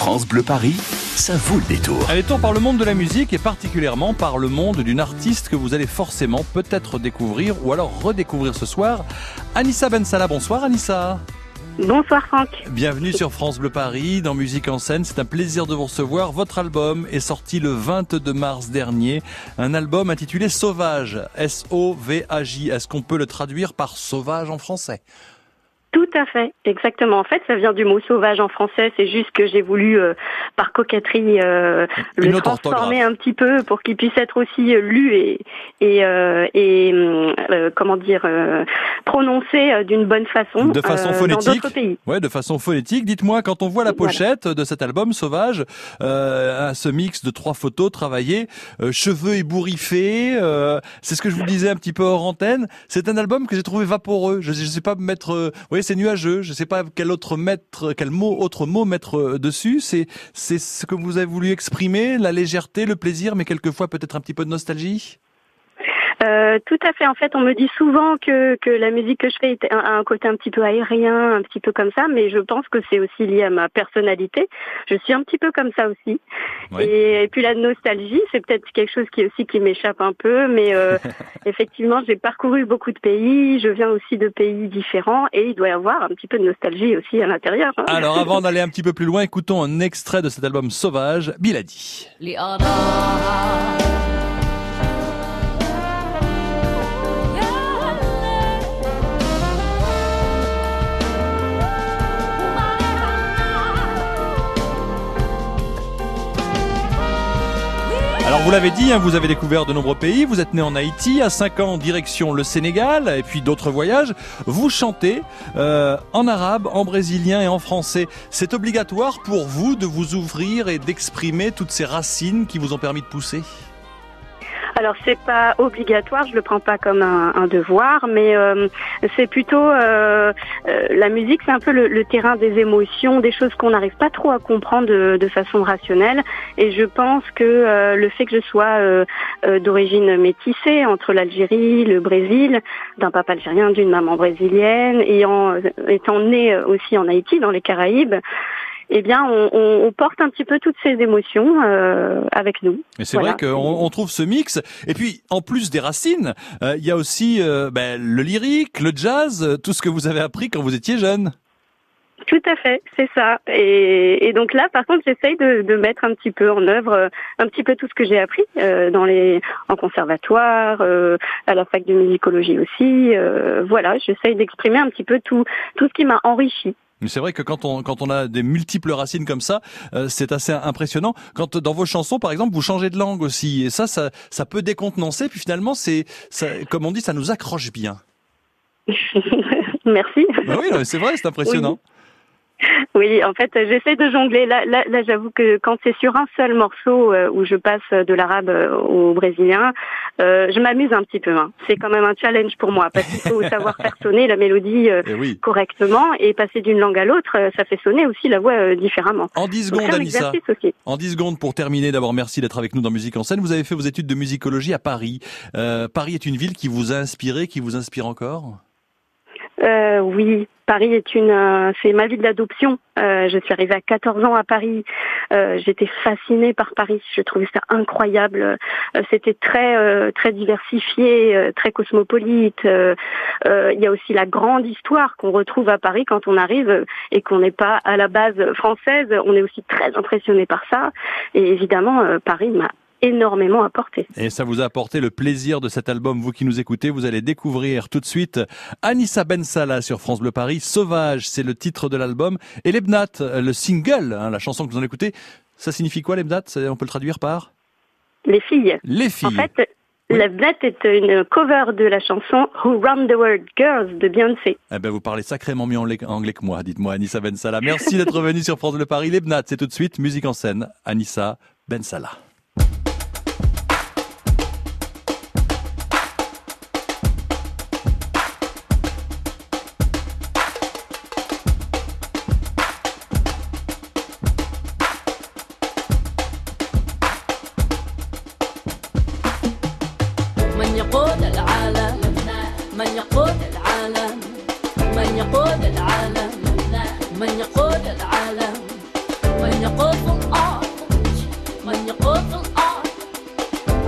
France Bleu Paris, ça vaut le détour. Allez, tour par le monde de la musique et particulièrement par le monde d'une artiste que vous allez forcément peut-être découvrir ou alors redécouvrir ce soir. Anissa Bensala, bonsoir Anissa. Bonsoir Franck. Bienvenue sur France Bleu Paris dans Musique en scène. C'est un plaisir de vous recevoir. Votre album est sorti le 22 mars dernier. Un album intitulé Sauvage. S-O-V-A-J. Est-ce qu'on peut le traduire par sauvage en français? Tout à fait, exactement. En fait, ça vient du mot sauvage en français. C'est juste que j'ai voulu, euh, par coquetterie, euh, le transformer un petit peu pour qu'il puisse être aussi euh, lu et et, et comment dire prononcé d'une bonne façon. De façon phonétique. Dans pays. Ouais, de façon phonétique. Dites-moi, quand on voit la pochette de cet album Sauvage, ce mix de trois photos travaillées, cheveux ébouriffés, c'est ce que je vous disais un petit peu hors antenne. C'est un album que j'ai trouvé vaporeux. Je, je sais pas mettre c'est nuageux. Je ne sais pas quel autre quel mot, autre mot mettre euh, dessus. C'est, c'est ce que vous avez voulu exprimer, la légèreté, le plaisir, mais quelquefois peut-être un petit peu de nostalgie? Euh, tout à fait. En fait, on me dit souvent que, que la musique que je fais a un côté un petit peu aérien, un petit peu comme ça, mais je pense que c'est aussi lié à ma personnalité. Je suis un petit peu comme ça aussi. Et, puis la nostalgie, c'est peut-être quelque chose qui aussi qui m'échappe un peu, mais euh, effectivement, j'ai parcouru beaucoup de pays. Je viens aussi de pays différents, et il doit y avoir un petit peu de nostalgie aussi à l'intérieur. Hein. Alors, avant d'aller un petit peu plus loin, écoutons un extrait de cet album Sauvage, Biladi. Vous l'avez dit, hein, vous avez découvert de nombreux pays, vous êtes né en Haïti, à 5 ans direction le Sénégal et puis d'autres voyages. Vous chantez euh, en arabe, en brésilien et en français. C'est obligatoire pour vous de vous ouvrir et d'exprimer toutes ces racines qui vous ont permis de pousser? Alors c'est pas obligatoire, je le prends pas comme un, devoir, mais euh, c'est plutôt euh, euh, la musique, c'est un peu le, terrain des émotions, des choses qu'on n'arrive pas trop à comprendre de, façon rationnelle. Et je pense que le fait que je sois d'origine métissée entre l'Algérie, le Brésil, d'un papa algérien, d'une maman brésilienne, en étant née aussi en Haïti, dans les Caraïbes, eh bien, on, porte un petit peu toutes ces émotions euh, avec nous. Mais c'est vrai qu'on on trouve ce mix. Et puis, en plus des racines, euh, il y a aussi euh, ben, le lyrique, le jazz, tout ce que vous avez appris quand vous étiez jeune. Tout à fait, c'est ça. Et, donc là, par contre, j'essaye de, mettre un petit peu en œuvre un petit peu tout ce que j'ai appris dans les en conservatoire, à la fac de musicologie aussi. voilà, j'essaye d'exprimer un petit peu tout tout ce qui m'a enrichi mais c'est vrai que quand on quand on a des multiples racines comme ça, euh, c'est assez impressionnant. Quand dans vos chansons, par exemple, vous changez de langue aussi, et ça, ça, ça peut décontenancer. Puis finalement, c'est, comme on dit, ça nous accroche bien. Merci. Bah oui, c'est vrai, c'est impressionnant. Oui, en fait, j'essaie de jongler. Là, là, là j'avoue que quand c'est sur un seul morceau euh, où je passe de l'arabe euh, au brésilien, euh, je m'amuse un petit peu. Hein. C'est quand même un challenge pour moi parce qu'il faut savoir faire sonner la mélodie eh correctement et passer d'une langue à l'autre, ça fait sonner aussi la voix différemment. En 10 secondes, Anissa. En 10 secondes pour terminer. D'abord, merci d'être avec nous dans Musique en scène. Vous avez fait vos études de musicologie à Paris. Paris est une ville qui vous a inspiré, qui vous inspire encore? Euh, oui, Paris est une, euh, c'est ma ville d'adoption. Euh, je suis arrivée à 14 ans à Paris. Euh, j'étais fascinée par Paris. Je trouvais ça incroyable. C'était très, très diversifié, très cosmopolite. Il y a aussi la grande histoire qu'on retrouve à Paris quand on arrive et qu'on n'est pas à la base française. On est aussi très impressionné par ça. Et évidemment, Paris m'a énormément apporté. Et ça vous a apporté le plaisir de cet album, vous qui nous écoutez, vous allez découvrir tout de suite Anissa Ben Salah sur France Bleu Paris. Sauvage, c'est le titre de l'album. Et Lebnat, le single, hein, la chanson que vous en écoutez, ça signifie quoi Lebnat? On peut le traduire par? Les filles. Les filles. En fait, Lebnat est une cover de la chanson Who Run the World Girls de Beyoncé. Eh ben, vous parlez sacrément mieux anglais, que moi, dites-moi Anissa Ben Salah. Merci d'être venu sur France Bleu Paris. Lebnat, c'est tout de suite musique en scène. Anissa Ben Salah. من يقود العالم من يقود العالم من يقود العالم من يقود الأرض آه، من يقود الأرض آه،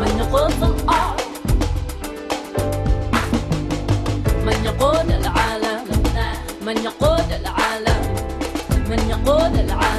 من يقود الأرض آه، من يقود العالم من يقود العالم من يقود العالم.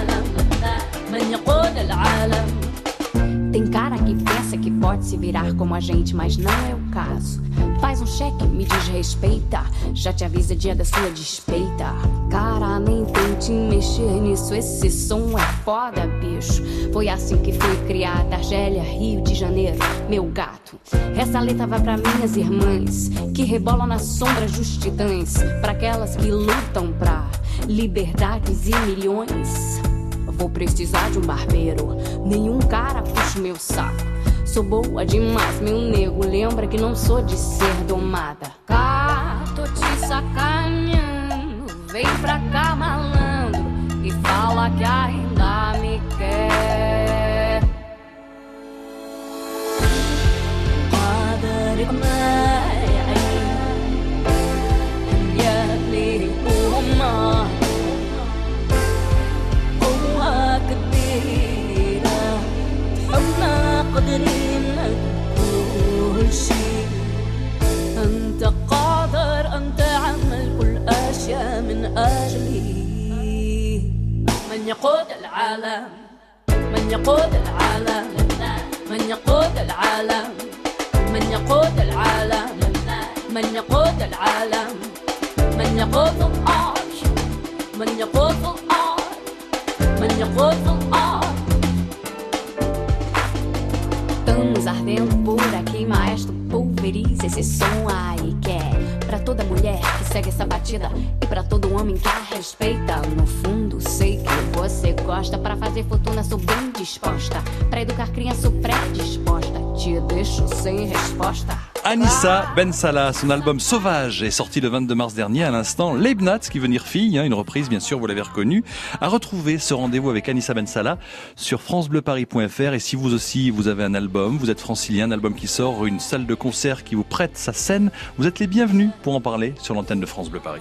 Pode se virar como a gente, mas não é o caso. Faz um cheque, me desrespeita. Já te avisa dia da sua despeita. Cara, nem tente mexer nisso. Esse som é foda, bicho. Foi assim que fui criada. Argélia, Rio de Janeiro, meu gato. Essa letra vai para minhas irmãs que rebolam na sombra dos titãs. Pra aquelas que lutam pra liberdades e milhões. Vou precisar de um barbeiro. Nenhum cara puxa meu saco. Sou boa demais, meu nego. Lembra que não sou de ser domada. Cá, tô te sacaneando. Vem pra cá, malandro. E fala que ainda العالم من يقود العالم من يقود العالم من يقود العالم من يقود العالم من يقود الأرض من يقود الأرض من يقود الأرض Estamos ardendo por aqui, maestro, pulverize esse som aí que é pra toda mulher que segue essa batida e pra todo homem que a respeita. No fundo, sei que você Anissa Ben Salah, son album Sauvage est sorti le 22 mars dernier. À l'instant, Leibnatz, qui veut dire fille, hein, une reprise bien sûr, vous l'avez reconnu, a retrouvé ce rendez-vous avec Anissa Ben Salah sur francebleuparis.fr. Et si vous aussi vous avez un album, vous êtes francilien, un album qui sort, une salle de concert qui vous prête sa scène, vous êtes les bienvenus pour en parler sur l'antenne de France Bleu Paris.